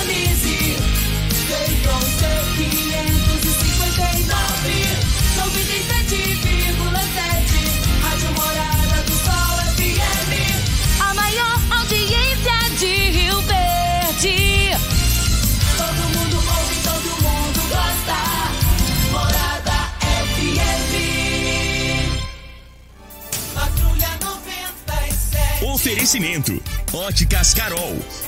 sintonize. Feitron C559, 97,7. Rádio Morada do Sol FM. A maior audiência de Rio Verde. Todo mundo ouve, todo mundo gosta. Morada FM. Patrulha 97. Oferecimento: Óticas Carol.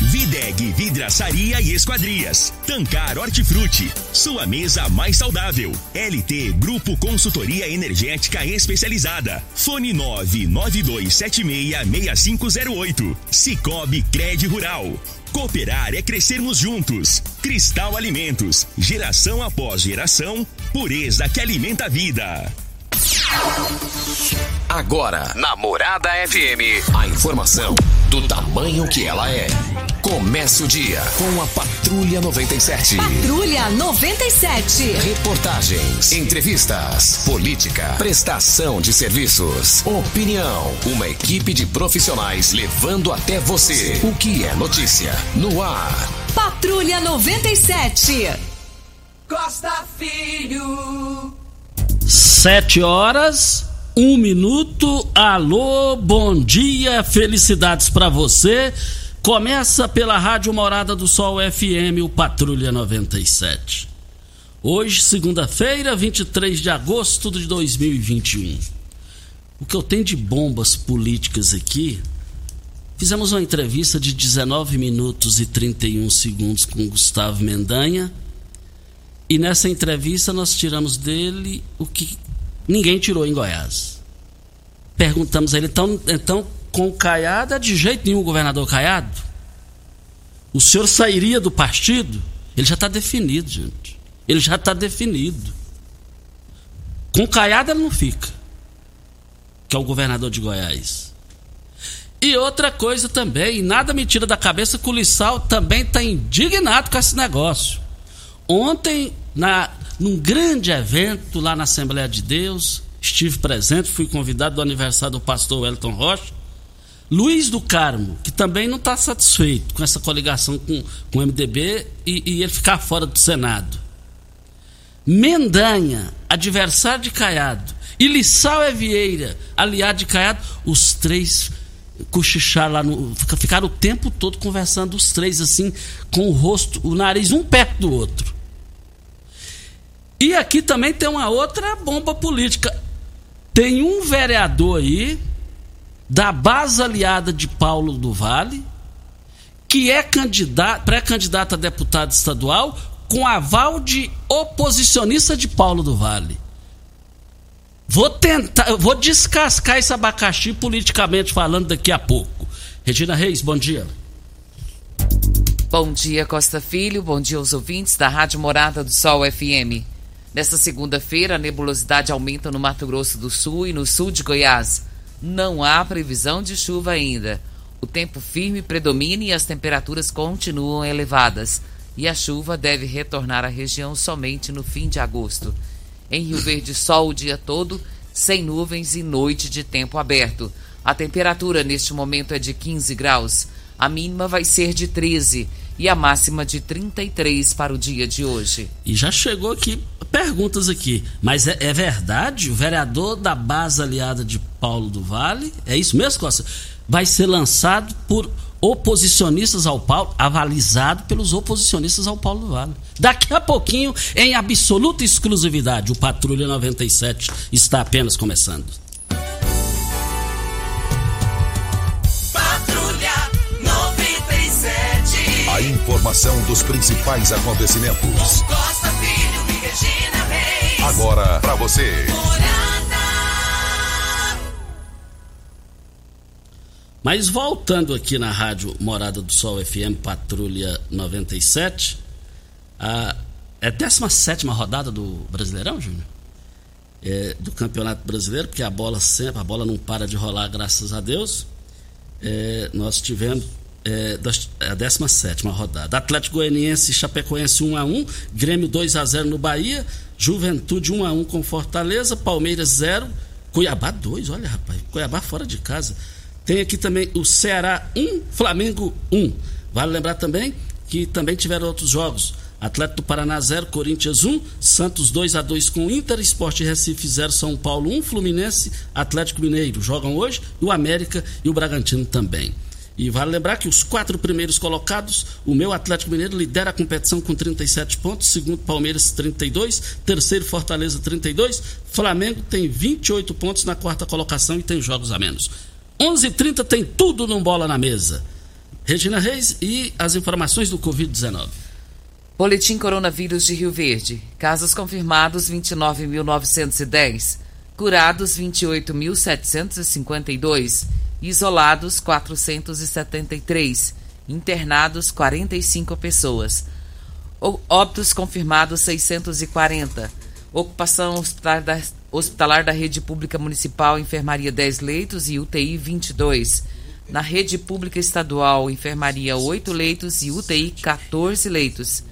Videg Vidraçaria e Esquadrias. Tancar Hortifruti. Sua mesa mais saudável. LT Grupo Consultoria Energética Especializada. Fone 992766508. Cicobi Cred Rural. Cooperar é crescermos juntos. Cristal Alimentos. Geração após geração. Pureza que alimenta a vida. Agora, na Morada FM, a informação do tamanho que ela é. Comece o dia com a Patrulha 97. Patrulha 97. Reportagens, entrevistas, política, prestação de serviços, opinião. Uma equipe de profissionais levando até você o que é notícia no ar. Patrulha 97. Costa Filho. Sete horas, um minuto. Alô, bom dia, felicidades pra você. Começa pela Rádio Morada do Sol FM, o Patrulha 97. Hoje, segunda-feira, 23 de agosto de 2021. O que eu tenho de bombas políticas aqui. Fizemos uma entrevista de 19 minutos e 31 segundos com Gustavo Mendanha. E nessa entrevista nós tiramos dele o que ninguém tirou em Goiás. Perguntamos a ele, então, então com Caiado é de jeito nenhum governador Caiado? O senhor sairia do partido? Ele já está definido, gente. Ele já está definido. Com Caiado ele não fica, que é o governador de Goiás. E outra coisa também, nada me tira da cabeça que o Lissau também está indignado com esse negócio. Ontem, na, num grande evento lá na Assembleia de Deus, estive presente, fui convidado do aniversário do pastor Wellington Rocha. Luiz do Carmo, que também não está satisfeito com essa coligação com, com o MDB e, e ele ficar fora do Senado. Mendanha, adversário de Caiado, e Lissau é Vieira, aliado de Caiado, os três cochicharam lá no. Ficaram o tempo todo conversando, os três, assim, com o rosto, o nariz um perto do outro. E aqui também tem uma outra bomba política. Tem um vereador aí, da base aliada de Paulo do Vale, que é pré-candidato a deputado estadual com aval de oposicionista de Paulo do Vale. Vou tentar, vou descascar esse abacaxi politicamente falando daqui a pouco. Regina Reis, bom dia. Bom dia, Costa Filho. Bom dia aos ouvintes da Rádio Morada do Sol FM. Nesta segunda-feira, a nebulosidade aumenta no Mato Grosso do Sul e no sul de Goiás. Não há previsão de chuva ainda. O tempo firme predomina e as temperaturas continuam elevadas. E a chuva deve retornar à região somente no fim de agosto. Em Rio Verde, sol o dia todo, sem nuvens e noite de tempo aberto. A temperatura neste momento é de 15 graus. A mínima vai ser de 13 e a máxima de 33 para o dia de hoje. E já chegou aqui perguntas aqui. Mas é, é verdade? O vereador da base aliada de Paulo do Vale, é isso mesmo, Costa? Vai ser lançado por oposicionistas ao Paulo, avalizado pelos oposicionistas ao Paulo do Vale. Daqui a pouquinho, em absoluta exclusividade, o Patrulha 97 está apenas começando. Patrulha 97. A informação dos principais acontecimentos. Com Costa Filho e Regina Reis. Agora para você. Morada. Mas voltando aqui na rádio Morada do Sol FM Patrulha 97, a, é a 17 rodada do Brasileirão, Júnior? É, do Campeonato Brasileiro, porque a bola sempre, a bola não para de rolar, graças a Deus. É, nós tivemos é, a 17 rodada. Atlético Goianiense e Chapecoense 1 a 1 Grêmio 2 a 0 no Bahia, Juventude 1 a 1 com Fortaleza, Palmeiras 0, Cuiabá 2, olha rapaz, Cuiabá fora de casa. Tem aqui também o Ceará 1, Flamengo 1. Vale lembrar também que também tiveram outros jogos. Atlético do Paraná 0, Corinthians 1, Santos 2 a 2 com Inter, Esporte Recife 0, São Paulo 1, Fluminense, Atlético Mineiro jogam hoje, e o América e o Bragantino também. E vale lembrar que os quatro primeiros colocados, o meu Atlético Mineiro lidera a competição com 37 pontos, segundo Palmeiras 32, terceiro Fortaleza 32, Flamengo tem 28 pontos na quarta colocação e tem jogos a menos. 11:30 tem tudo num bola na mesa. Regina Reis e as informações do Covid-19. Boletim Coronavírus de Rio Verde. Casos confirmados 29.910. Curados 28.752. Isolados 473. Internados 45 pessoas. Óbitos confirmados 640. Ocupação hospitalar da, hospitalar da rede pública municipal, enfermaria 10 leitos e UTI 22. Na rede pública estadual, enfermaria 8 leitos e UTI 14 leitos.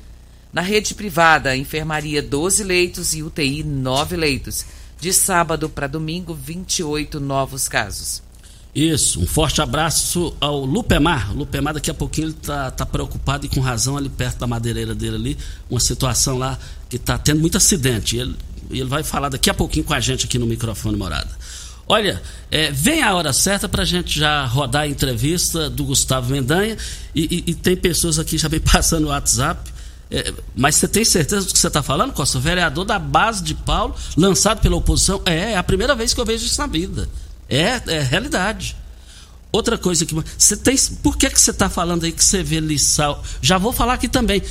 Na rede privada, enfermaria 12 leitos e UTI 9 leitos. De sábado para domingo, 28 novos casos. Isso, um forte abraço ao Lupemar. Lupemar daqui a pouquinho ele tá, tá preocupado e com razão ali perto da madeireira dele ali, uma situação lá que está tendo muito acidente. Ele, ele vai falar daqui a pouquinho com a gente aqui no microfone morada. Olha, é, vem a hora certa para a gente já rodar a entrevista do Gustavo Mendanha e, e, e tem pessoas aqui já vem passando o WhatsApp. É, mas você tem certeza do que você está falando, Costa? Vereador da base de Paulo, lançado pela oposição. É, é a primeira vez que eu vejo isso na vida. É, é realidade. Outra coisa que você tem, por que que você está falando aí que você vê Lissau? Já vou falar aqui também.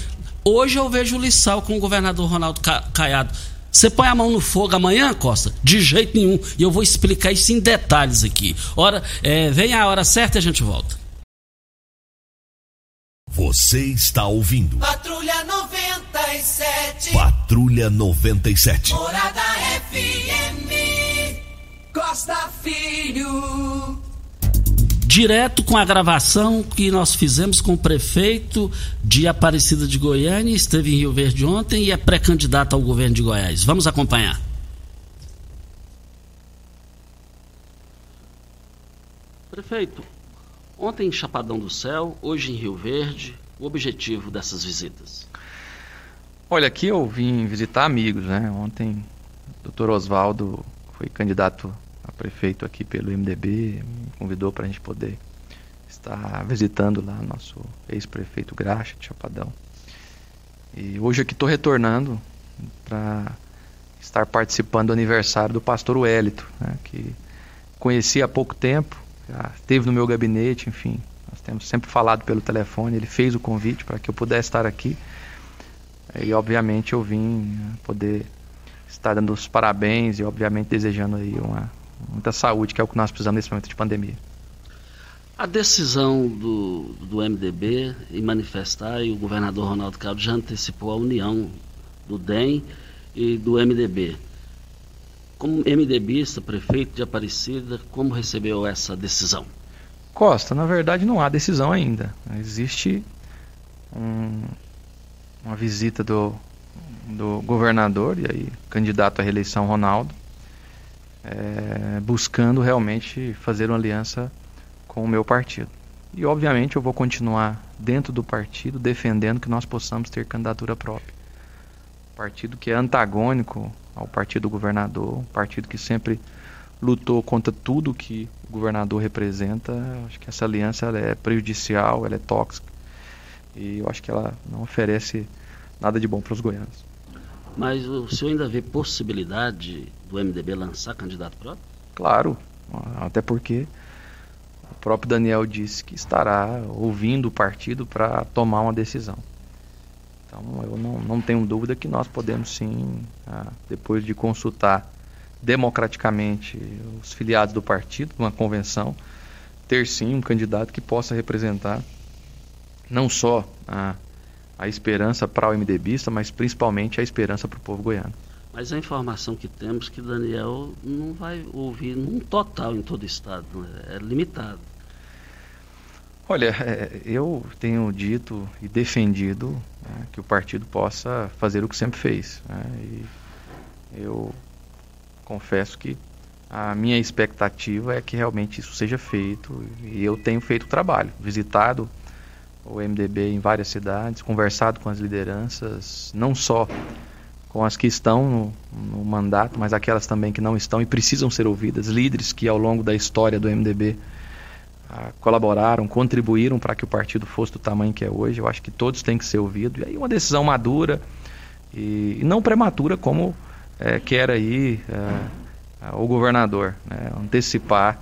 Hoje eu vejo o com o governador Ronaldo Caiado. Você põe a mão no fogo amanhã, Costa? De jeito nenhum. E eu vou explicar isso em detalhes aqui. Ora, é, vem a hora certa e a gente volta. Você está ouvindo. Patrulha 97. Patrulha 97. Morada FM. Costa Filho. Direto com a gravação que nós fizemos com o prefeito de Aparecida de Goiânia, esteve em Rio Verde ontem e é pré-candidato ao governo de Goiás. Vamos acompanhar. Prefeito, ontem em Chapadão do Céu, hoje em Rio Verde, o objetivo dessas visitas? Olha, aqui eu vim visitar amigos, né? Ontem o doutor Oswaldo foi candidato prefeito aqui pelo MDB, me convidou para a gente poder estar visitando lá nosso ex-prefeito Graxa de Chapadão. E hoje aqui estou retornando para estar participando do aniversário do pastor Wellito, né, que conheci há pouco tempo, já esteve no meu gabinete, enfim, nós temos sempre falado pelo telefone, ele fez o convite para que eu pudesse estar aqui. E obviamente eu vim né, poder estar dando os parabéns e obviamente desejando aí uma muita saúde, que é o que nós precisamos nesse momento de pandemia. A decisão do, do MDB em manifestar, e o governador Ronaldo Cabo já antecipou a união do DEM e do MDB. Como MDBista, prefeito de Aparecida, como recebeu essa decisão? Costa, na verdade não há decisão ainda. Existe um, uma visita do, do governador, e aí candidato à reeleição Ronaldo, é, buscando realmente fazer uma aliança com o meu partido. E obviamente eu vou continuar dentro do partido defendendo que nós possamos ter candidatura própria. Partido que é antagônico ao partido do governador, um partido que sempre lutou contra tudo que o governador representa. Acho que essa aliança é prejudicial, ela é tóxica e eu acho que ela não oferece nada de bom para os goianos. Mas o senhor ainda vê possibilidade do MDB lançar candidato próprio? Claro, até porque o próprio Daniel disse que estará ouvindo o partido para tomar uma decisão. Então eu não, não tenho dúvida que nós podemos sim, ah, depois de consultar democraticamente os filiados do partido, uma convenção, ter sim um candidato que possa representar não só a, a esperança para o MDBista, mas principalmente a esperança para o povo goiano. Mas a informação que temos é que Daniel não vai ouvir num total em todo o estado, é? é limitado. Olha, é, eu tenho dito e defendido né, que o partido possa fazer o que sempre fez. Né, e eu confesso que a minha expectativa é que realmente isso seja feito e eu tenho feito o trabalho, visitado o MDB em várias cidades, conversado com as lideranças, não só com as que estão no, no, mandato, mas aquelas também que não estão e precisam ser ouvidas, líderes que ao longo da história do MDB ah, colaboraram, contribuíram para que o partido fosse do tamanho que é hoje. Eu acho que todos têm que ser ouvidos. E aí uma decisão madura e, e não prematura como é, quer aí é, o governador, né, antecipar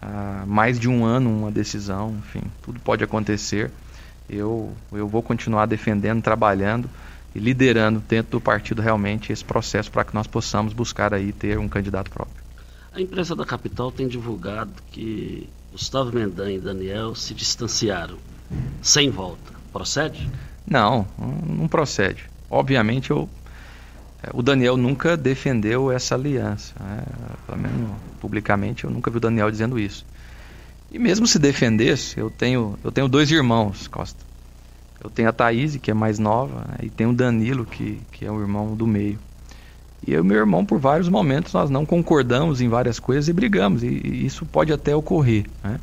ah, mais de um ano uma decisão, enfim, tudo pode acontecer eu, eu vou continuar defendendo, trabalhando e liderando dentro do partido realmente esse processo para que nós possamos buscar aí ter um candidato próprio. A imprensa da capital tem divulgado que Gustavo Mendan e Daniel se distanciaram sem volta. Procede? Não, não procede. Obviamente eu é, o Daniel nunca defendeu essa aliança. Né? Pelo menos publicamente eu nunca vi o Daniel dizendo isso. E mesmo se defendesse, eu tenho, eu tenho dois irmãos, Costa. Eu tenho a Thaís, que é mais nova, né, e tenho o Danilo, que, que é o irmão do meio. E eu e meu irmão, por vários momentos, nós não concordamos em várias coisas e brigamos. E, e isso pode até ocorrer. Né?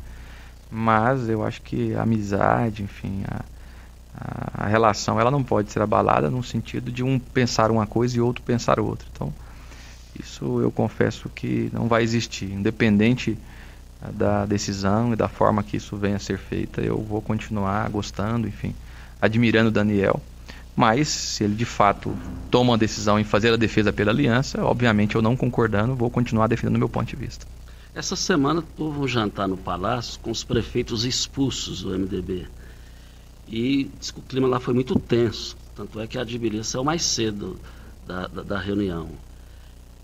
Mas eu acho que a amizade, enfim, a, a, relação, ela não pode ser abalada no sentido de um pensar uma coisa e outro pensar outra. Então, isso eu confesso que não vai existir. Independente da decisão e da forma que isso venha a ser feita, eu vou continuar gostando, enfim, admirando Daniel. Mas, se ele de fato toma uma decisão em fazer a defesa pela aliança, obviamente eu não concordando, vou continuar defendendo o meu ponto de vista. Essa semana houve um jantar no Palácio com os prefeitos expulsos do MDB. E o clima lá foi muito tenso. Tanto é que a Admiria saiu mais cedo da, da, da reunião.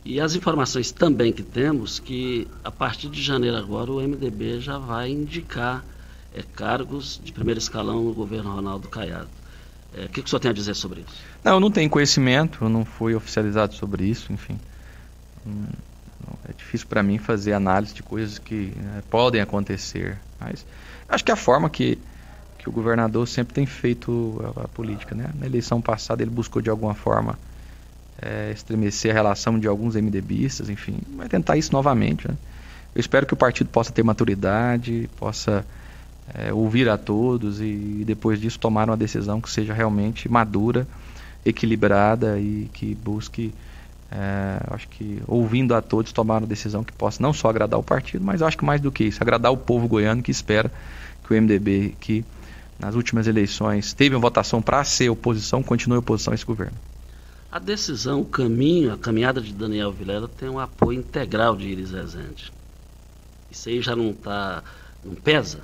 E as informações também que temos que a partir de janeiro agora o MDB já vai indicar é, cargos de primeiro escalão no governo Ronaldo Caiado. É, o que, que o senhor tem a dizer sobre isso? Não, eu não tenho conhecimento, eu não fui oficializado sobre isso, enfim. É difícil para mim fazer análise de coisas que né, podem acontecer, mas acho que a forma que, que o governador sempre tem feito a, a política, né? Na eleição passada ele buscou de alguma forma é, estremecer a relação de alguns MDBistas, enfim, vai tentar isso novamente. Né? Eu espero que o partido possa ter maturidade, possa é, ouvir a todos e, depois disso tomar uma decisão que seja realmente madura, equilibrada e que busque, é, acho que ouvindo a todos, tomar uma decisão que possa não só agradar o partido, mas acho que mais do que isso, agradar o povo goiano que espera que o MDB, que nas últimas eleições teve uma votação para ser oposição, continue oposição a esse governo. A decisão, o caminho, a caminhada de Daniel Vilela tem um apoio integral de Iris Rezende. Isso aí já não está. não pesa?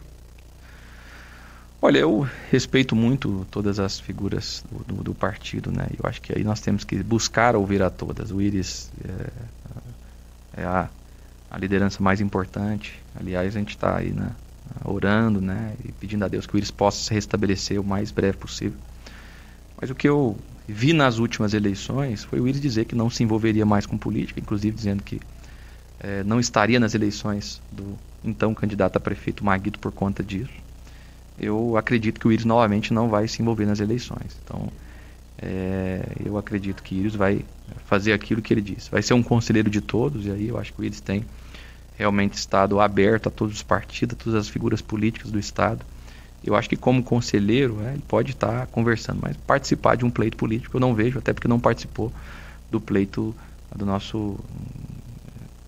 Olha, eu respeito muito todas as figuras do, do, do, partido, né? Eu acho que aí nós temos que buscar ouvir a todas. O Iris é, é a, a, liderança mais importante. Aliás, a gente está aí, né? Orando, né? E pedindo a Deus que o Iris possa se restabelecer o mais breve possível. Mas o que eu vi nas últimas eleições foi o Iris dizer que não se envolveria mais com política, inclusive dizendo que é, não estaria nas eleições do então candidato a prefeito Maguito por conta disso. Eu acredito que o Iris novamente não vai se envolver nas eleições. Então, é, eu acredito que Iris vai fazer aquilo que ele disse. Vai ser um conselheiro de todos, e aí eu acho que o Iris tem realmente estado aberto a todos os partidos, a todas as figuras políticas do Estado eu acho que como conselheiro né, ele pode estar conversando, mas participar de um pleito político eu não vejo, até porque não participou do pleito do nosso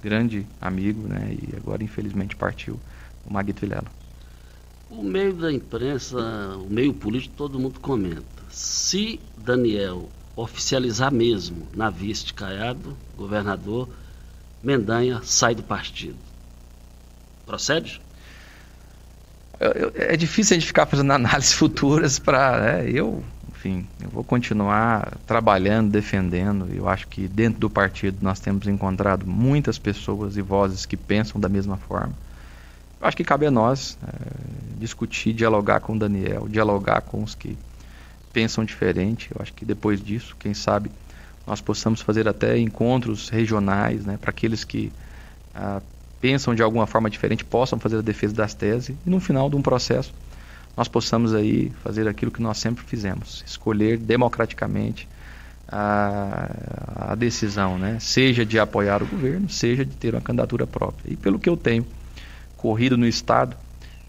grande amigo, né, e agora infelizmente partiu, o Maguito Vilela. O meio da imprensa, o meio político, todo mundo comenta. Se Daniel oficializar mesmo na vice de Caiado, governador, Mendanha sai do partido. Procede? É difícil a gente ficar fazendo análises futuras para. Né, eu, enfim, eu vou continuar trabalhando, defendendo. Eu acho que dentro do partido nós temos encontrado muitas pessoas e vozes que pensam da mesma forma. Acho que cabe a nós é, discutir, dialogar com o Daniel, dialogar com os que pensam diferente. Eu acho que depois disso, quem sabe, nós possamos fazer até encontros regionais, né, para aqueles que ah, pensam de alguma forma diferente possam fazer a defesa das teses e no final de um processo nós possamos aí fazer aquilo que nós sempre fizemos, escolher democraticamente a, a decisão, né? seja de apoiar o governo, seja de ter uma candidatura própria. E pelo que eu tenho corrido no Estado,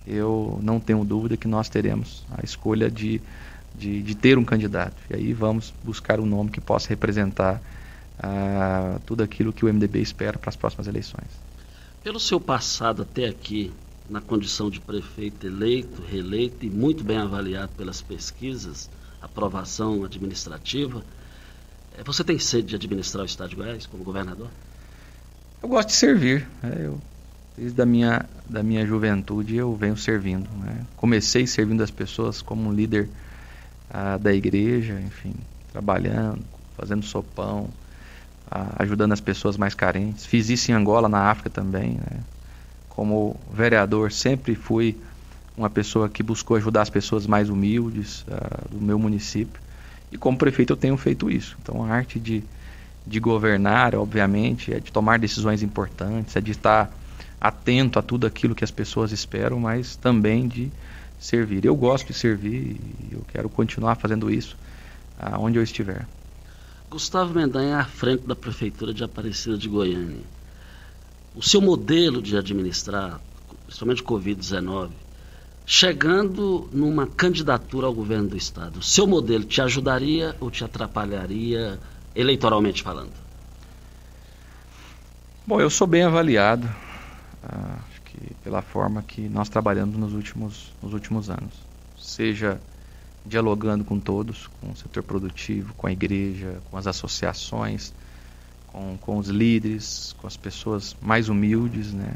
eu não tenho dúvida que nós teremos a escolha de, de, de ter um candidato. E aí vamos buscar um nome que possa representar uh, tudo aquilo que o MDB espera para as próximas eleições. Pelo seu passado até aqui, na condição de prefeito eleito, reeleito e muito bem avaliado pelas pesquisas, aprovação administrativa, eh, você tem sede de administrar o Estado de Goiás como governador? Eu gosto de servir. Né? Eu, desde a minha, da minha juventude eu venho servindo. Né? Comecei servindo as pessoas como um líder ah, da igreja, enfim, trabalhando, fazendo sopão, ah, ajudando as pessoas mais carentes. Fiz isso em Angola, na África também. Né? como vereador, sempre fui uma pessoa que buscou ajudar as pessoas mais humildes uh, do meu município. E como prefeito eu tenho feito isso. Então a arte de, de governar, obviamente, é de tomar decisões importantes, é de estar atento a tudo aquilo que as pessoas esperam, mas também de servir. Eu gosto de servir e eu quero continuar fazendo isso aonde eu estiver. Gustavo Mendanha à frente da Prefeitura de Aparecida de Goiânia o seu modelo de administrar, principalmente Covid-19, chegando numa candidatura ao governo do Estado, o seu modelo te ajudaria ou te atrapalharia eleitoralmente falando? Bom, eu sou bem avaliado, ah, acho que pela forma que nós trabalhamos nos últimos, nos últimos anos. Seja dialogando com todos, com o setor produtivo, com a igreja, com as associações, com, com os líderes, com as pessoas mais humildes, né?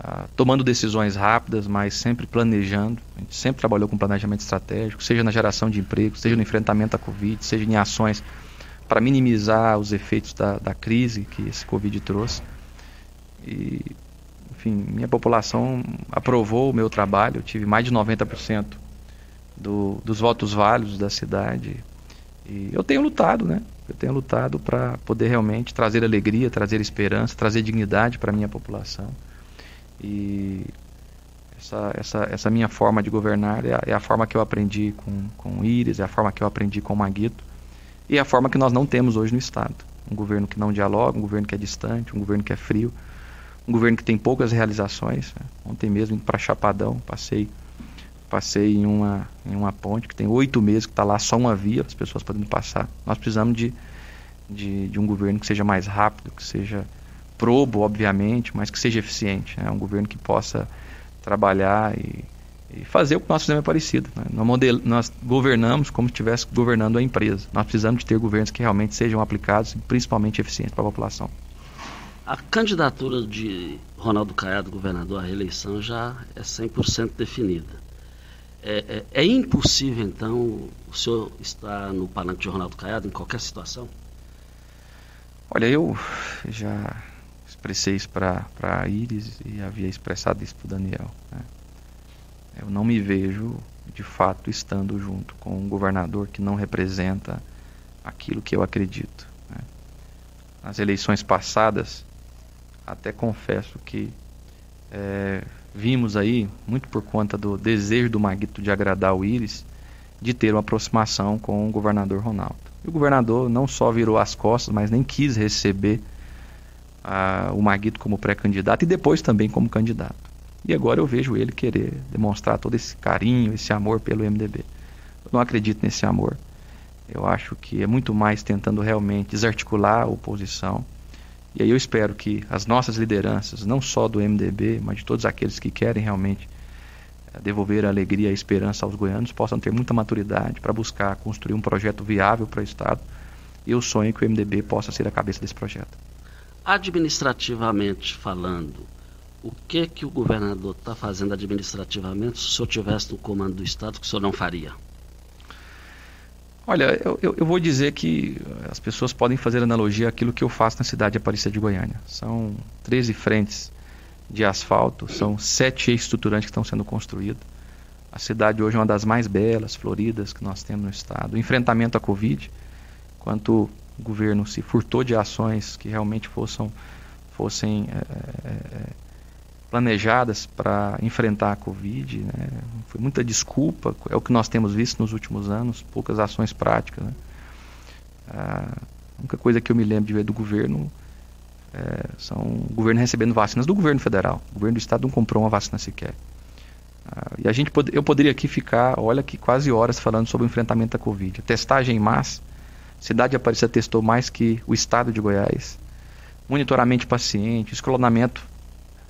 Ah, tomando decisões rápidas, mas sempre planejando. A gente sempre trabalhou com planejamento estratégico, seja na geração de emprego, seja no enfrentamento à Covid, seja em ações para minimizar os efeitos da, da crise que esse Covid trouxe. E, enfim, minha população aprovou o meu trabalho, eu tive mais de 90% do, dos votos válidos da cidade. E eu tenho lutado, né? Eu tenho lutado para poder realmente trazer alegria, trazer esperança, trazer dignidade para a minha população. E essa, essa, essa minha forma de governar é a, é a, forma que eu aprendi com, com o Íris, é a forma que eu aprendi com o Maguito e é a forma que nós não temos hoje no Estado. Um governo que não dialoga, um governo que é distante, um governo que é frio, um governo que tem poucas realizações. Né? Ontem mesmo, indo para Chapadão, passei passei em uma, em uma ponte que tem oito meses que está lá só uma via, as pessoas podendo passar. Nós precisamos de, de, de, um governo que seja mais rápido, que seja probo, obviamente, mas que seja eficiente. Né? Um governo que possa trabalhar e, e fazer o que nós fizemos é parecido. Né? Nós, nós governamos como se estivesse governando a empresa. Nós precisamos de ter governos que realmente sejam aplicados e principalmente eficientes para a população. A candidatura de Ronaldo Caiado, governador, à reeleição já é 100% definida. É, é, é, impossível, então, o senhor estar no palanque de Ronaldo Caiado em qualquer situação? Olha, eu já expressei isso para a Iris e havia expressado isso para o Daniel. Né? Eu não me vejo, de fato, estando junto com um governador que não representa aquilo que eu acredito. Né? Nas eleições passadas, até confesso que é, vimos aí, muito por conta do desejo do Maguito de agradar o Íris, de ter uma aproximação com o governador Ronaldo. E o governador não só virou as costas, mas nem quis receber ah, o Maguito como pré-candidato e depois também como candidato. E agora eu vejo ele querer demonstrar todo esse carinho, esse amor pelo MDB. Eu não acredito nesse amor. Eu acho que é muito mais tentando realmente desarticular a oposição e aí eu espero que as nossas lideranças, não só do MDB, mas de todos aqueles que querem realmente eh, devolver a alegria e a esperança aos goianos, possam ter muita maturidade para buscar construir um projeto viável para o Estado. E eu sonho que o MDB possa ser a cabeça desse projeto. Administrativamente falando, o que que o governador está fazendo administrativamente se o senhor tivesse no comando do Estado que o senhor não faria? Olha, eu, eu, eu, vou dizer que as pessoas podem fazer analogia àquilo que eu faço na cidade de Aparecida de Goiânia. São 13 frentes de asfalto, são sete estruturantes que estão sendo construídos. A cidade hoje é uma das mais belas, floridas que nós temos no estado. O enfrentamento à Covid, quanto o governo se furtou de ações que realmente fossem, fossem é, é, planejadas para enfrentar a Covid. Né? Foi muita desculpa, é o que nós temos visto nos últimos anos, poucas ações práticas. Né? A única coisa que eu me lembro de ver do governo é, são o governo recebendo vacinas do governo federal. O governo do estado não comprou uma vacina sequer. Ah, e a gente eu poderia aqui ficar, olha que quase horas falando sobre o enfrentamento da Covid. A testagem em massa, cidade de Aparecida testou mais que o estado de Goiás. Monitoramento de paciente, escalonamento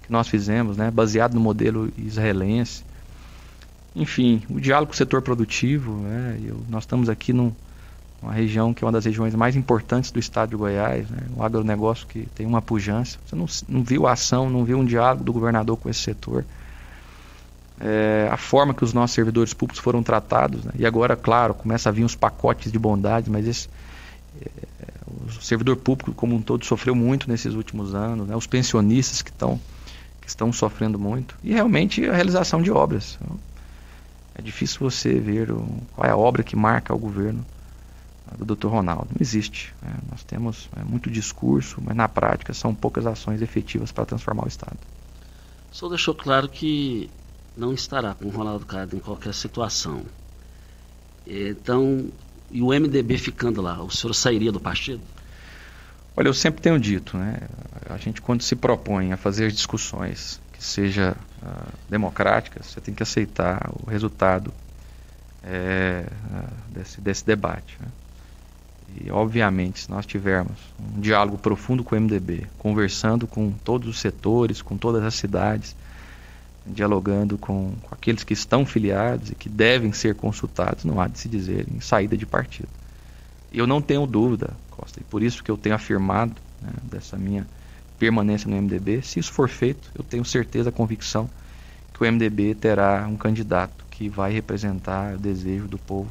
que nós fizemos, né, baseado no modelo israelense. Enfim, o diálogo com o setor produtivo. Né, eu, nós estamos aqui num, numa região que é uma das regiões mais importantes do estado de Goiás, né, um agronegócio que tem uma pujança. Você não, não viu a ação, não viu um diálogo do governador com esse setor. É, a forma que os nossos servidores públicos foram tratados, né, e agora, claro, começa a vir os pacotes de bondade, mas esse, é, o servidor público como um todo sofreu muito nesses últimos anos, né, os pensionistas que estão estão sofrendo muito, e realmente a realização de obras. É difícil você ver o, qual é a obra que marca o governo do Dr. Ronaldo. Não existe. Né? Nós temos é, muito discurso, mas na prática são poucas ações efetivas para transformar o Estado. O senhor deixou claro que não estará com o Ronaldo Caiado em qualquer situação. Então, e o MDB ficando lá, o senhor sairia do partido? Olha, eu sempre tenho dito, né? A gente quando se propõe a fazer discussões que seja uh, democráticas, você tem que aceitar o resultado é, uh, desse, desse debate. Né? E obviamente, se nós tivermos um diálogo profundo com o MDB, conversando com todos os setores, com todas as cidades, dialogando com, com aqueles que estão filiados e que devem ser consultados, não há de se dizer em saída de partido. Eu não tenho dúvida, Costa, e por isso que eu tenho afirmado né, dessa minha permanência no MDB. Se isso for feito, eu tenho certeza, convicção, que o MDB terá um candidato que vai representar o desejo do povo,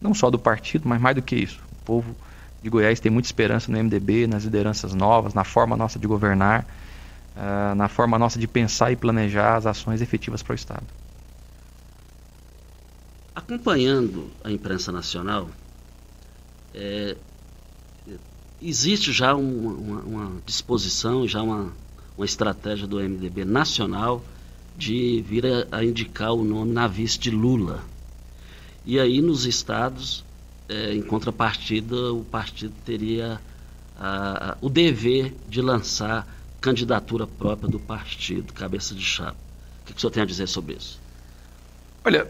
não só do partido, mas mais do que isso. O povo de Goiás tem muita esperança no MDB, nas lideranças novas, na forma nossa de governar, uh, na forma nossa de pensar e planejar as ações efetivas para o Estado. Acompanhando a imprensa nacional, é, existe já uma, uma, uma, disposição, já uma, uma estratégia do MDB nacional de vir a, a, indicar o nome na vice de Lula. E aí nos estados, é, em contrapartida, o partido teria a, o dever de lançar candidatura própria do partido, cabeça de chapa. O que, que o senhor tem a dizer sobre isso? Olha,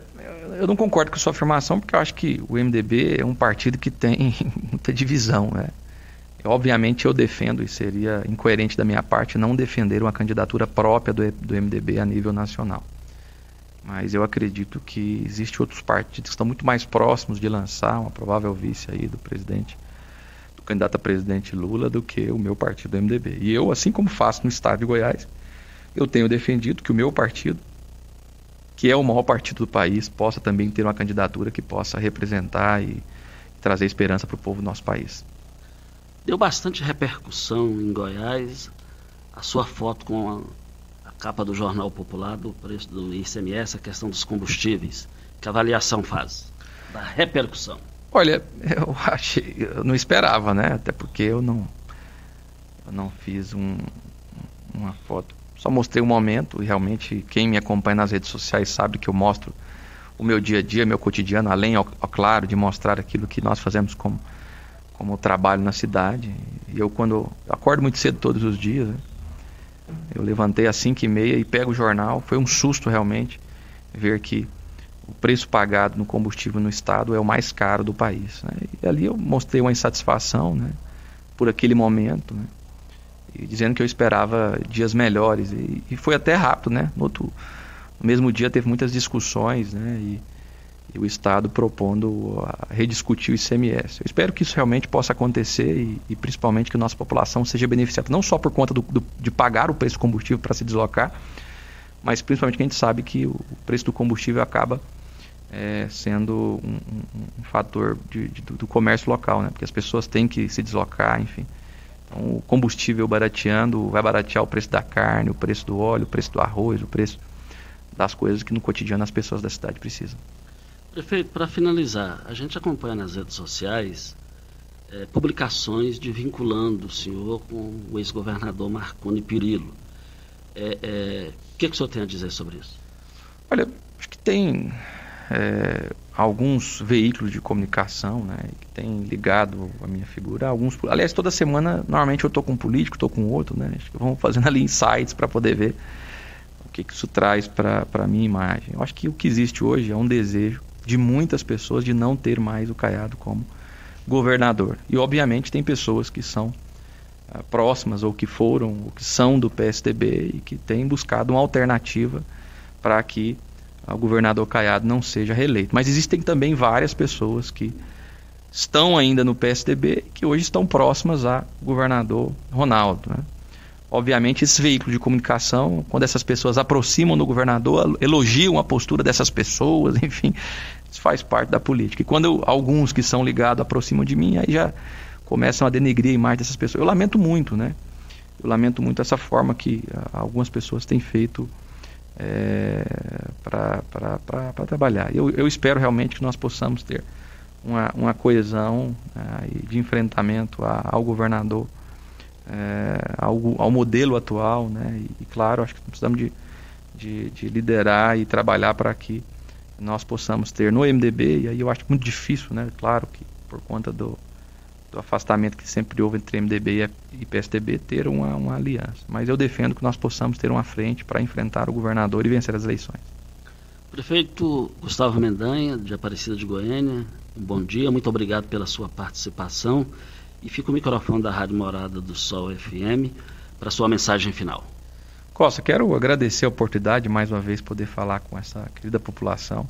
eu não concordo com a sua afirmação, porque eu acho que o MDB é um partido que tem muita divisão. Né? Obviamente eu defendo, e seria incoerente da minha parte, não defender uma candidatura própria do, do MDB a nível nacional. Mas eu acredito que existem outros partidos que estão muito mais próximos de lançar uma provável vice aí do presidente, do candidato a presidente Lula, do que o meu partido, do MDB. E eu, assim como faço no estado de Goiás, eu tenho defendido que o meu partido que é o maior partido do país, possa também ter uma candidatura que possa representar e trazer esperança para o povo do nosso país. Deu bastante repercussão em Goiás a sua foto com a, a capa do Jornal Popular do preço do ICMS, a questão dos combustíveis. Que avaliação faz da repercussão? Olha, eu achei, eu não esperava, né? Até porque eu não, eu não fiz um, uma foto só mostrei um momento e realmente quem me acompanha nas redes sociais sabe que eu mostro o meu dia a dia, meu cotidiano, além, ao, ao claro, de mostrar aquilo que nós fazemos como, como trabalho na cidade. E eu, quando eu acordo muito cedo todos os dias, né? eu levantei às 5 e meia e pego o jornal. Foi um susto realmente ver que o preço pagado no combustível no estado é o mais caro do país. Né? E ali eu mostrei uma insatisfação né? por aquele momento. Né? e dizendo que eu esperava dias melhores. E, e foi até rápido, né? No, outro, no mesmo dia teve muitas discussões, né? E, e o Estado propondo rediscutir o ICMS. Eu espero que isso realmente possa acontecer e, e principalmente que a nossa população seja beneficiada, não só por conta do, do, de pagar o preço do combustível para se deslocar, mas principalmente que a gente sabe que o preço do combustível acaba é, sendo um, um, um fator de, de, do comércio local, né? porque as pessoas têm que se deslocar, enfim. Então, o combustível barateando vai baratear o preço da carne, o preço do óleo, o preço do arroz, o preço das coisas que no cotidiano as pessoas da cidade precisam. Prefeito, para finalizar, a gente acompanha nas redes sociais é, publicações de vinculando o senhor com o ex-governador Marconi Pirillo. É, é, o que, que o senhor tem a dizer sobre isso? Olha, acho que tem é, alguns veículos de comunicação né, que têm ligado a minha figura. Alguns, aliás, toda semana, normalmente eu estou com um político, estou com outro, né? Acho que vamos fazendo ali insights para poder ver o que, que isso traz para a minha imagem. Eu acho que o que existe hoje é um desejo de muitas pessoas de não ter mais o Caiado como governador. E obviamente tem pessoas que são uh, próximas ou que foram ou que são do PSDB e que têm buscado uma alternativa para que uh, o governador Caiado não seja reeleito. Mas existem também várias pessoas que estão ainda no PSDB que hoje estão próximas a governador Ronaldo. Né? Obviamente, esse veículo de comunicação, quando essas pessoas aproximam do governador, elogiam a postura dessas pessoas, enfim, isso faz parte da política. E quando eu, alguns que são ligados aproximam de mim, aí já começam a denegrir a imagem dessas pessoas. Eu lamento muito, né? Eu lamento muito essa forma que ah, algumas pessoas têm feito é, para trabalhar. Eu, eu espero realmente que nós possamos ter uma, uma coesão né, de enfrentamento a, ao governador, é, ao, ao, modelo atual, né? E, e, claro, acho que precisamos de, de, de liderar e trabalhar para que nós possamos ter no MDB, e aí eu acho muito difícil, né? Claro que por conta do, do afastamento que sempre houve entre MDB e PSDB, ter uma, uma aliança. Mas eu defendo que nós possamos ter uma frente para enfrentar o governador e vencer as eleições. Prefeito Gustavo Mendanha, de Aparecida de Goiânia, bom dia, muito obrigado pela sua participação. E fica o microfone da Rádio Morada do Sol FM para sua mensagem final. Costa, quero agradecer a oportunidade de mais uma vez poder falar com essa querida população.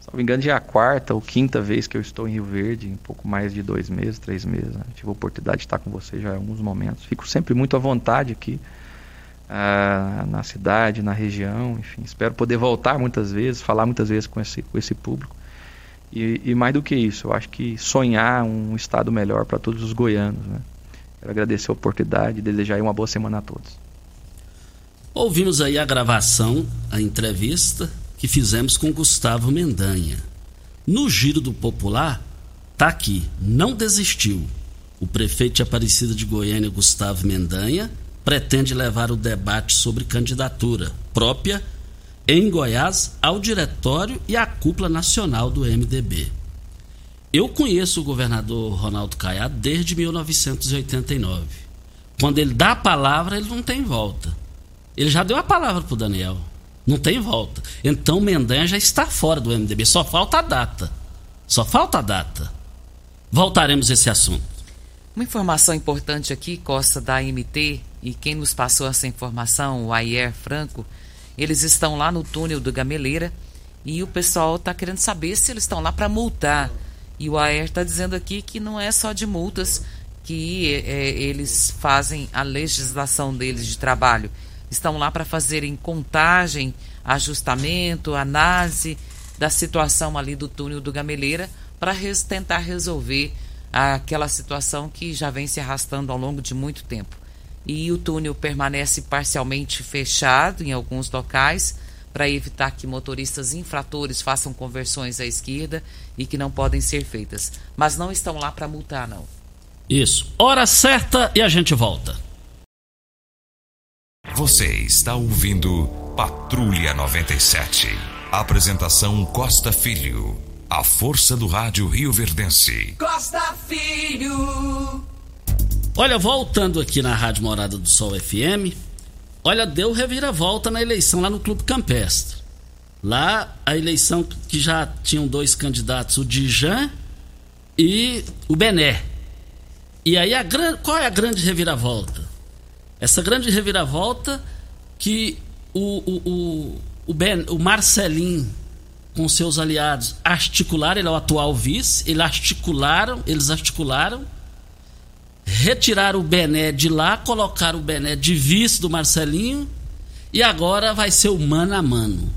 Se não me engano, já é a quarta ou quinta vez que eu estou em Rio Verde, em pouco mais de dois meses, três meses. Né? Tive a oportunidade de estar com você já em alguns momentos. Fico sempre muito à vontade aqui ah, na cidade, na região, enfim. Espero poder voltar muitas vezes, falar muitas vezes com esse, com esse público. E, e mais do que isso, eu acho que sonhar um estado melhor para todos os goianos. Né? Quero agradecer a oportunidade e desejar uma boa semana a todos. Ouvimos aí a gravação, a entrevista que fizemos com Gustavo Mendanha. No Giro do Popular, tá aqui, não desistiu. O prefeito de Aparecida de Goiânia, Gustavo Mendanha, pretende levar o debate sobre candidatura própria em Goiás ao diretório e à cúpula nacional do MDB. Eu conheço o governador Ronaldo Caiado desde 1989. Quando ele dá a palavra, ele não tem volta. Ele já deu a palavra para o Daniel. Não tem volta. Então Mendanha já está fora do MDB. Só falta a data. Só falta a data. Voltaremos a esse assunto. Uma informação importante aqui, Costa da AMT, e quem nos passou essa informação, o Ayer Franco, eles estão lá no túnel do Gameleira e o pessoal está querendo saber se eles estão lá para multar. E o Ayer está dizendo aqui que não é só de multas que é, eles fazem a legislação deles de trabalho estão lá para fazerem contagem, ajustamento, análise da situação ali do túnel do Gameleira para res, tentar resolver aquela situação que já vem se arrastando ao longo de muito tempo. E o túnel permanece parcialmente fechado em alguns locais para evitar que motoristas infratores façam conversões à esquerda e que não podem ser feitas. Mas não estão lá para multar, não. Isso. Hora certa e a gente volta. Você está ouvindo Patrulha 97. Apresentação Costa Filho. A força do rádio Rio Verdense. Costa Filho. Olha, voltando aqui na Rádio Morada do Sol FM, olha, deu reviravolta na eleição lá no Clube Campestre. Lá, a eleição que já tinham dois candidatos, o Dijan e o Bené. E aí, a, qual é a grande reviravolta? Essa grande reviravolta que o, o, o, o, ben, o Marcelinho com seus aliados, articularam, ele é o atual vice, eles articularam, eles articularam, retiraram o Bené de lá, colocaram o Bené de vice do Marcelinho, e agora vai ser o mano a mano.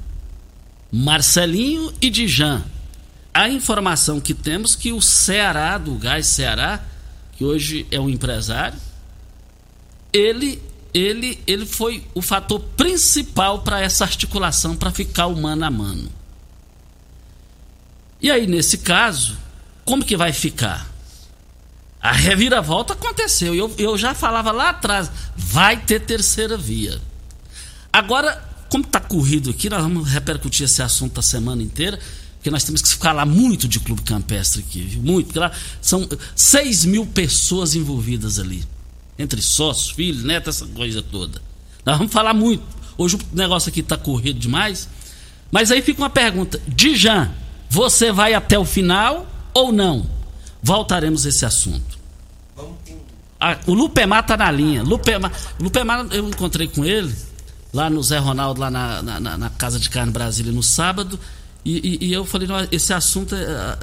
Marcelinho e Dijan. A informação que temos que o Ceará, do Gás Ceará, que hoje é um empresário, ele ele ele foi o fator principal para essa articulação para ficar o mano a mano. E aí nesse caso, como que vai ficar? A reviravolta aconteceu. Eu, eu já falava lá atrás, vai ter terceira via. Agora, como está corrido aqui, nós vamos repercutir esse assunto a semana inteira, porque nós temos que falar muito de clube campestre aqui, viu? muito, porque lá são 6 mil pessoas envolvidas ali, entre sócios, filhos, netos, essa coisa toda. Nós vamos falar muito. Hoje o negócio aqui está corrido demais, mas aí fica uma pergunta: Dijan, você vai até o final ou não? Voltaremos a esse assunto. Ah, o Lupemar está na linha. Lupemar, Lupemar, eu encontrei com ele lá no Zé Ronaldo, lá na, na, na Casa de Carne Brasília no sábado. E, e, e eu falei, esse assunto é, é,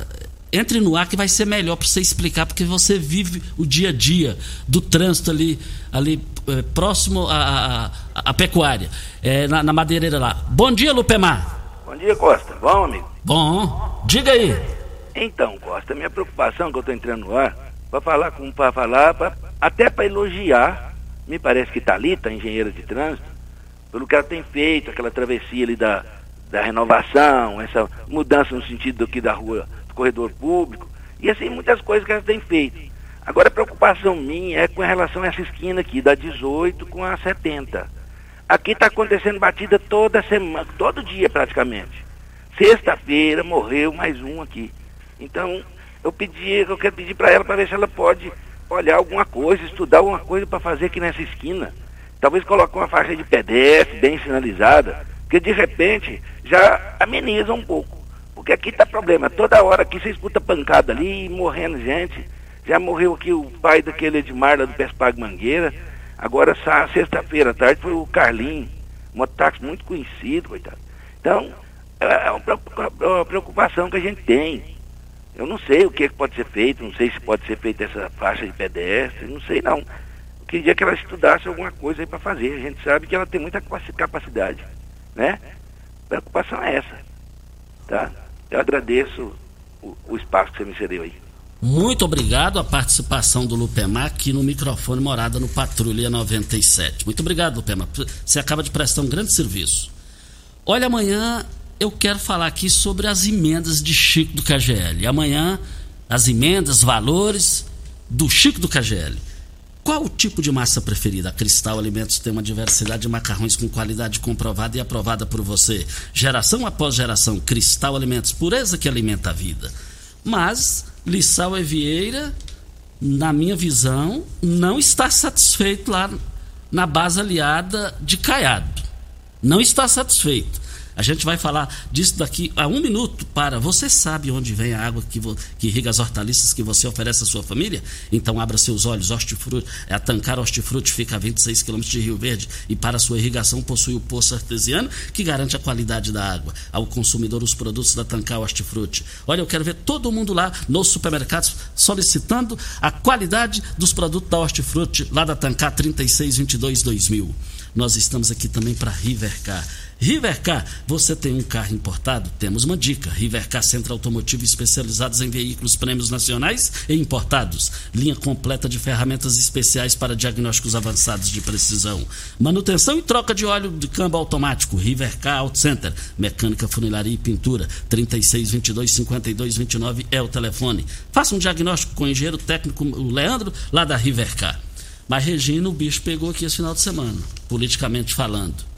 entre no ar que vai ser melhor para você explicar, porque você vive o dia a dia do trânsito ali, ali é, próximo à, à, à pecuária, é, na, na, madeireira lá. Bom dia, Lupemar. Bom dia, Costa. Bom, amigo? Bom. Diga aí. Então, Costa, minha preocupação que eu estou entrando no ar, para falar com para falar, pra, até para elogiar, me parece que Talita, engenheira de trânsito, pelo que ela tem feito, aquela travessia ali da, da renovação, essa mudança no sentido aqui da rua, corredor público, e assim, muitas coisas que ela tem feito. Agora, a preocupação minha é com relação a essa esquina aqui, da 18 com a 70. Aqui está acontecendo batida toda semana, todo dia praticamente. Sexta-feira morreu mais um aqui. Então, eu pedi, eu quero pedir para ela para ver se ela pode olhar alguma coisa, estudar alguma coisa para fazer aqui nessa esquina talvez colocar uma faixa de pedestre bem sinalizada, que de repente já ameniza um pouco. Porque aqui está problema, toda hora aqui você escuta pancada ali, morrendo gente. Já morreu aqui o pai daquele Edmar lá do Pespag Mangueira. Agora, sexta-feira à tarde, foi o Carlinho, um mototáxi muito conhecido, coitado. Então, é uma preocupação que a gente tem. Eu não sei o que pode ser feito, não sei se pode ser feita essa faixa de pedestre, não sei não queria que ela estudasse alguma coisa aí para fazer. A gente sabe que ela tem muita capacidade, né? A preocupação é essa, tá? Eu agradeço o, o espaço que você me cedeu aí. Muito obrigado a participação do Lupemar aqui no microfone Morada no Patrulha 97. Muito obrigado, Lupemar. Você acaba de prestar um grande serviço. Olha, amanhã eu quero falar aqui sobre as emendas de Chico do KGL. Amanhã, as emendas, valores do Chico do KGL. Qual o tipo de massa preferida? A Cristal Alimentos tem uma diversidade de macarrões com qualidade comprovada e aprovada por você. Geração após geração, Cristal Alimentos, pureza que alimenta a vida. Mas Lissau Evieira, na minha visão, não está satisfeito lá na base aliada de Caiado. Não está satisfeito. A gente vai falar disso daqui a um minuto para. Você sabe onde vem a água que, que irriga as hortaliças que você oferece à sua família? Então abra seus olhos. Hortifruti, é a Tancar Hortifruti fica a 26 quilômetros de Rio Verde e para sua irrigação possui o poço artesiano que garante a qualidade da água. Ao consumidor, os produtos da Tancar Hortifruti. Olha, eu quero ver todo mundo lá nos supermercados solicitando a qualidade dos produtos da Hortifruti lá da Tancar 3622 2000. Nós estamos aqui também para Rivercar Rivercar, você tem um carro importado? Temos uma dica. Rivercar Centro Automotivo especializados em veículos prêmios nacionais e importados. Linha completa de ferramentas especiais para diagnósticos avançados de precisão. Manutenção e troca de óleo de câmbio automático. Rivercar Auto Center. Mecânica, funilaria e pintura. 3622 5229 é o telefone. Faça um diagnóstico com o engenheiro técnico o Leandro, lá da Rivercar. Mas Regina, o bicho pegou aqui esse final de semana, politicamente falando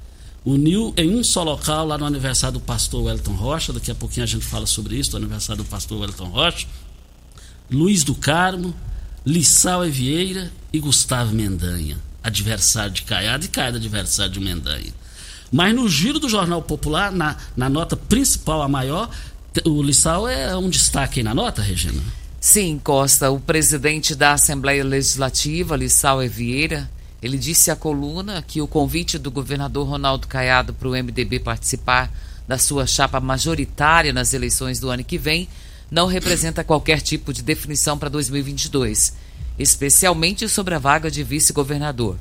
uniu em um só local, lá no aniversário do pastor Wellington Rocha. Daqui a pouquinho a gente fala sobre isso, do aniversário do pastor Wellington Rocha. Luiz do Carmo, Lissau Evieira e Gustavo Mendanha, adversário de Caiado e Caiado adversário de Mendanha. Mas no giro do Jornal Popular, na, na nota principal, a maior, o Lissau é um destaque aí na nota, Regina? Sim, Costa. O presidente da Assembleia Legislativa, Lissau Evieira, ele disse à coluna que o convite do governador Ronaldo Caiado para o MDB participar da sua chapa majoritária nas eleições do ano que vem não representa qualquer tipo de definição para 2022, especialmente sobre a vaga de vice-governador.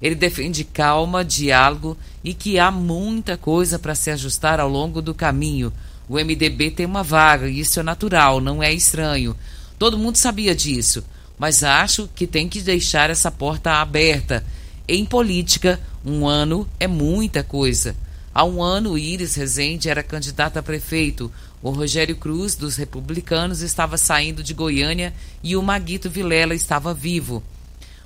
Ele defende calma, diálogo e que há muita coisa para se ajustar ao longo do caminho. O MDB tem uma vaga e isso é natural, não é estranho. Todo mundo sabia disso, mas acho que tem que deixar essa porta aberta. Em política, um ano é muita coisa. Há um ano, Iris Rezende era candidata a prefeito. O Rogério Cruz, dos republicanos, estava saindo de Goiânia e o Maguito Vilela estava vivo.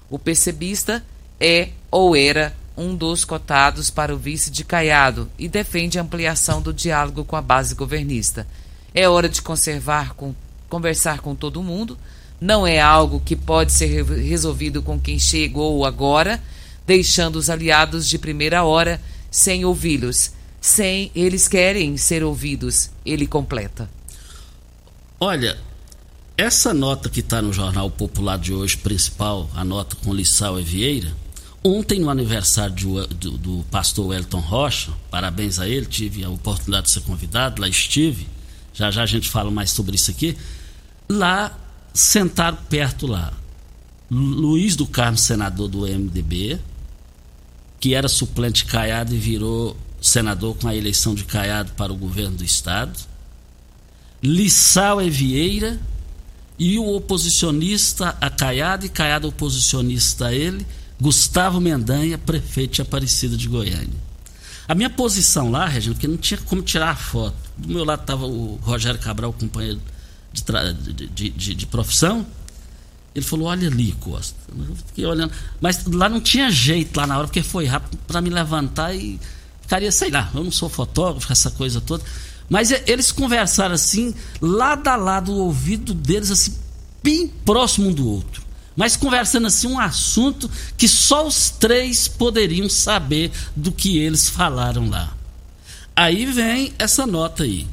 O percebista é ou era um dos cotados para o vice de Caiado e defende a ampliação do diálogo com a base governista. É hora de conservar com, conversar com todo mundo. Não é algo que pode ser resolvido com quem chegou agora, deixando os aliados de primeira hora sem ouvi-los. Sem eles querem ser ouvidos, ele completa. Olha, essa nota que está no Jornal Popular de hoje, principal, a nota com Lissau e Vieira, Ontem, no aniversário do, do, do pastor Wellington Rocha, parabéns a ele, tive a oportunidade de ser convidado, lá estive, já já a gente fala mais sobre isso aqui. Lá, sentaram perto lá, Luiz do Carmo, senador do MDB, que era suplente Caiado e virou senador com a eleição de Caiado para o governo do estado. Lissau Vieira e o oposicionista a Caiado e Caiado oposicionista a ele Gustavo Mendanha, prefeito de Aparecida de Goiânia. A minha posição lá, Regina, porque não tinha como tirar a foto. Do meu lado estava o Rogério Cabral, companheiro de, de, de, de, profissão. Ele falou: Olha ali, Costa. Eu fiquei olhando. Mas lá não tinha jeito lá na hora, porque foi rápido para me levantar e ficaria, sei lá, eu não sou fotógrafo, essa coisa toda. Mas eles conversaram assim, lado a lado, o ouvido deles, assim, bem próximo um do outro mas conversando assim um assunto que só os três poderiam saber do que eles falaram lá. Aí vem essa nota aí.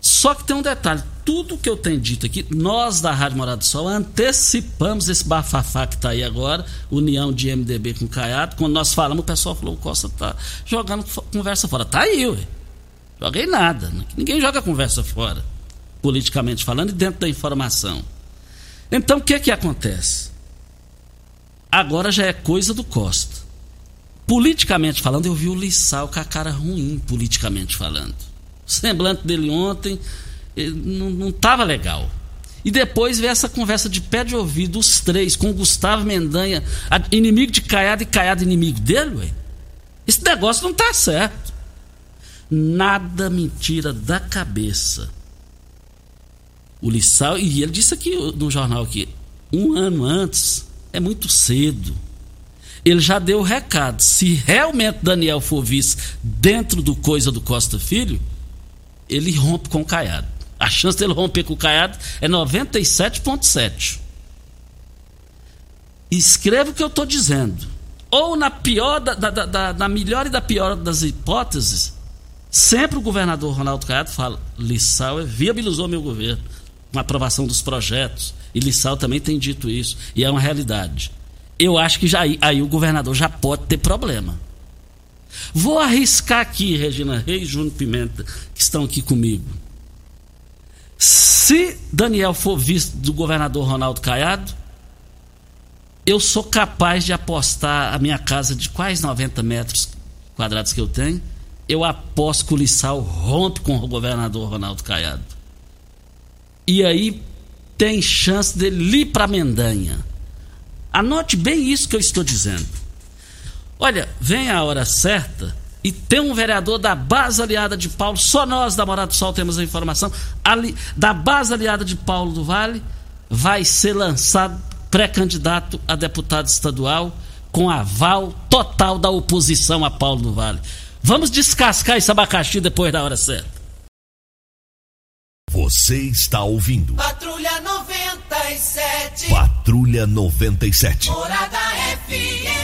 Só que tem um detalhe, tudo que eu tenho dito aqui, nós da Rádio Morada do Sol antecipamos esse bafafá que está aí agora, união de MDB com Caiado, quando nós falamos, o pessoal falou, o Costa tá jogando conversa fora. Tá aí, ué. Joguei nada. Ninguém joga conversa fora, politicamente falando, e dentro da informação. Então o que que acontece? Agora já é coisa do Costa. Politicamente falando, eu vi o Lissau com a cara ruim, politicamente falando. O semblante dele ontem não estava legal. E depois veio essa conversa de pé de ouvido, os três, com Gustavo Mendanha, inimigo de Caiado e Caiado inimigo dele, ué. Esse negócio não está certo. Nada mentira da cabeça o Lissau, e ele disse aqui no jornal aqui, um ano antes é muito cedo. Ele já deu o recado. Se realmente Daniel for vice dentro do coisa do Costa Filho, ele rompe com o Caiado. A chance dele romper com o Caiado é 97,7. Escreva o que eu estou dizendo. Ou na pior, da, da, da, na melhor e da pior das hipóteses, sempre o governador Ronaldo Caiado fala: Lissau viabilizou meu governo com a aprovação dos projetos. E Lissau também tem dito isso, e é uma realidade. Eu acho que já aí o governador já pode ter problema. Vou arriscar aqui, Regina Reis e Júnior Pimenta, que estão aqui comigo. Se Daniel for visto do governador Ronaldo Caiado, eu sou capaz de apostar a minha casa de quase 90 metros quadrados que eu tenho. Eu aposto que o Lissau rompe com o governador Ronaldo Caiado. E aí tem chance dele ir para Mendanha. Anote bem isso que eu estou dizendo. Olha, vem a hora certa e tem um vereador da base aliada de Paulo, só nós da Morada do Sol temos a informação, ali, da base aliada de Paulo do Vale, vai ser lançado pré-candidato a deputado estadual com aval total da oposição a Paulo do Vale. Vamos descascar esse abacaxi depois da hora certa. Você está ouvindo. Patrulha 97. Patrulha 97. Morada FM.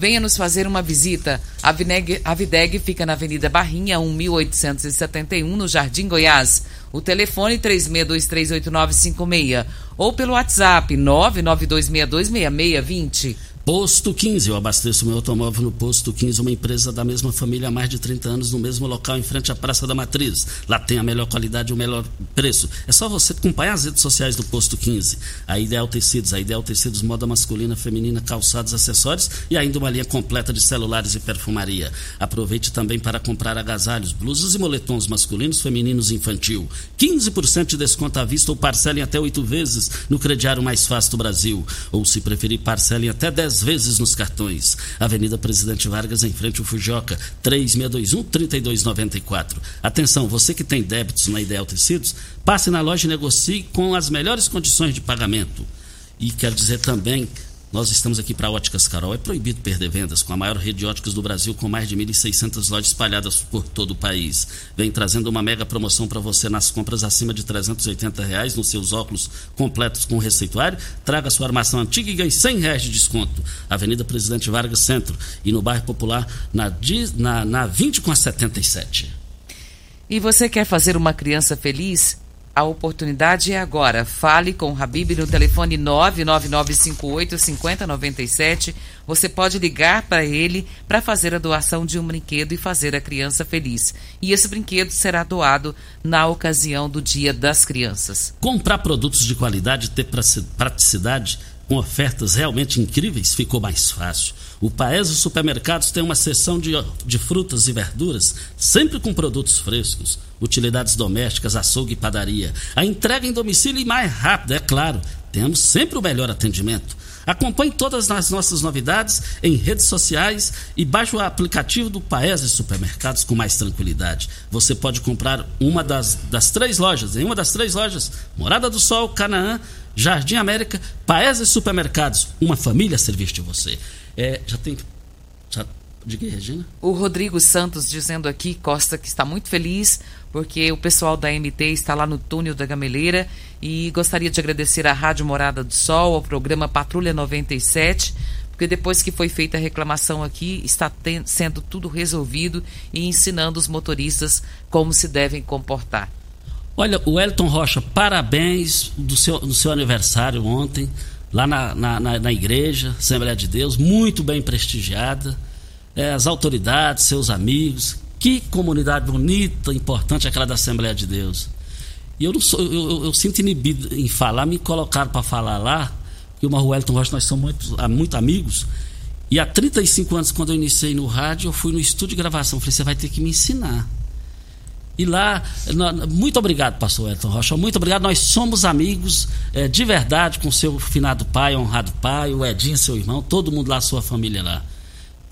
Venha nos fazer uma visita. A, Vineg, a Videg fica na Avenida Barrinha, 1871, no Jardim Goiás. O telefone 36238956 ou pelo WhatsApp 992626620. Posto 15, eu abasteço meu automóvel no Posto 15, uma empresa da mesma família há mais de 30 anos, no mesmo local, em frente à Praça da Matriz. Lá tem a melhor qualidade e o melhor preço. É só você acompanhar as redes sociais do Posto 15. A Ideal Tecidos, a Ideal Tecidos, moda masculina, feminina, calçados, acessórios e ainda uma linha completa de celulares e perfumaria. Aproveite também para comprar agasalhos, blusas e moletons masculinos, femininos e infantil. 15% de desconto à vista ou parcelem até oito vezes no crediário mais fácil do Brasil. Ou, se preferir, parcelem até 10 vezes nos cartões. Avenida Presidente Vargas, em frente ao Fujoca, 3621-3294. Atenção, você que tem débitos na Ideal Tecidos, passe na loja e negocie com as melhores condições de pagamento. E quero dizer também nós estamos aqui para Óticas Carol. É proibido perder vendas com a maior rede de óticas do Brasil, com mais de 1.600 lojas espalhadas por todo o país. Vem trazendo uma mega promoção para você nas compras acima de 380 reais nos seus óculos completos com receituário. Traga sua armação antiga e ganhe 100 reais de desconto. Avenida Presidente Vargas Centro e no bairro Popular, na, na, na 20 com a 77. E você quer fazer uma criança feliz? A oportunidade é agora. Fale com o Habib no telefone 999585097. Você pode ligar para ele para fazer a doação de um brinquedo e fazer a criança feliz. E esse brinquedo será doado na ocasião do Dia das Crianças. Comprar produtos de qualidade e ter praticidade com ofertas realmente incríveis ficou mais fácil. O Paese Supermercados tem uma seção de, de frutas e verduras, sempre com produtos frescos, utilidades domésticas, açougue e padaria. A entrega em domicílio e mais rápida, é claro. Temos sempre o melhor atendimento. Acompanhe todas as nossas novidades em redes sociais e baixe o aplicativo do Paese Supermercados com mais tranquilidade. Você pode comprar uma das, das três lojas, em uma das três lojas, Morada do Sol, Canaã, Jardim América, Paese Supermercados. Uma família a serviço de você. É, já tem. Já, diga aí, Regina. O Rodrigo Santos dizendo aqui, Costa, que está muito feliz porque o pessoal da MT está lá no túnel da Gameleira e gostaria de agradecer à Rádio Morada do Sol, ao programa Patrulha 97, porque depois que foi feita a reclamação aqui, está sendo tudo resolvido e ensinando os motoristas como se devem comportar. Olha, o Elton Rocha, parabéns do seu, do seu aniversário ontem lá na, na, na, na igreja, Assembleia de Deus, muito bem prestigiada. É, as autoridades, seus amigos, que comunidade bonita, importante aquela da Assembleia de Deus. E eu, não sou, eu, eu, eu sinto inibido em falar, me colocaram para falar lá, que o Marro Wellington Rocha, nós somos muito, muito amigos. E há 35 anos, quando eu iniciei no rádio, eu fui no estúdio de gravação. Falei, você vai ter que me ensinar. E lá, muito obrigado, pastor Elton Rocha, muito obrigado. Nós somos amigos é, de verdade com seu finado pai, honrado pai, o Edinho, seu irmão, todo mundo lá, sua família lá.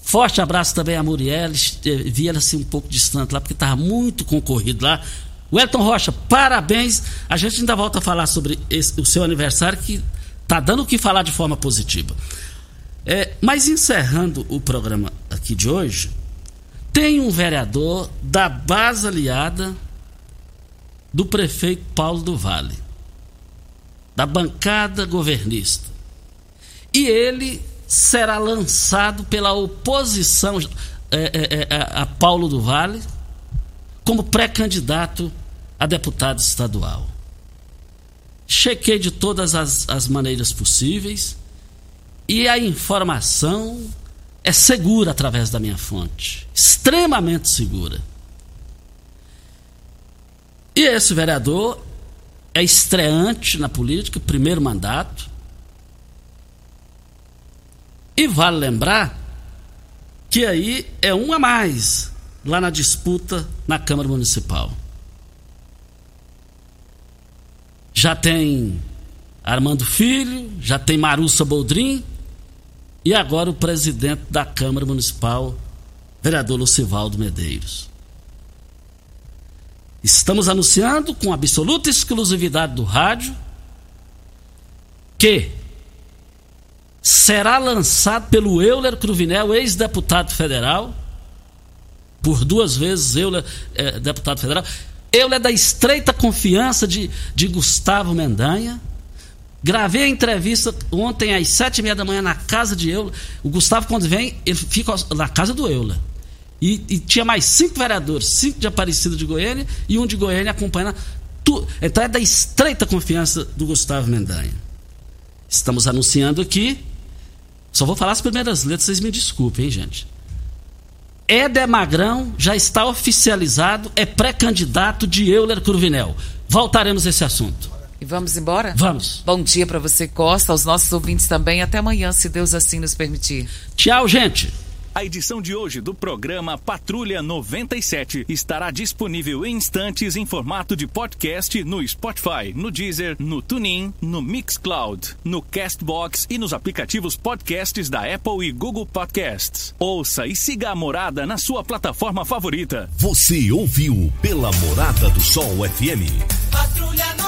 Forte abraço também a Muriel, eh, vi ela assim um pouco distante lá, porque estava muito concorrido lá. O Elton Rocha, parabéns. A gente ainda volta a falar sobre esse, o seu aniversário, que tá dando o que falar de forma positiva. É, mas encerrando o programa aqui de hoje, tem um vereador da base aliada do prefeito Paulo do Vale, da bancada governista. E ele será lançado pela oposição é, é, é, a Paulo do Vale como pré-candidato a deputado estadual. Chequei de todas as, as maneiras possíveis e a informação é segura através da minha fonte. Extremamente segura. E esse vereador é estreante na política, primeiro mandato. E vale lembrar que aí é um a mais lá na disputa na Câmara Municipal. Já tem Armando Filho, já tem Marussa Boldrin e agora o presidente da Câmara Municipal, vereador Lucivaldo Medeiros. Estamos anunciando com absoluta exclusividade do rádio que será lançado pelo Euler Cruvinel, ex-deputado federal, por duas vezes, eu, é, deputado federal. Eu é da estreita confiança de, de Gustavo Mendanha. Gravei a entrevista ontem às sete e meia da manhã na casa de Eula. O Gustavo, quando vem, ele fica na casa do Eula. E, e tinha mais cinco vereadores, cinco de Aparecida de Goiânia e um de Goiânia acompanhando. Tu, então é da estreita confiança do Gustavo Mendanha. Estamos anunciando aqui. Só vou falar as primeiras letras, vocês me desculpem, hein, gente. Éder Magrão já está oficializado, é pré-candidato de Euler Cruvinel. Voltaremos a esse assunto. E vamos embora? Vamos. Bom dia para você, Costa, aos nossos ouvintes também. Até amanhã, se Deus assim nos permitir. Tchau, gente. A edição de hoje do programa Patrulha 97 estará disponível em instantes em formato de podcast no Spotify, no Deezer, no TuneIn, no Mixcloud, no Castbox e nos aplicativos podcasts da Apple e Google Podcasts. Ouça e siga a Morada na sua plataforma favorita. Você ouviu pela Morada do Sol FM. Patrulha 97.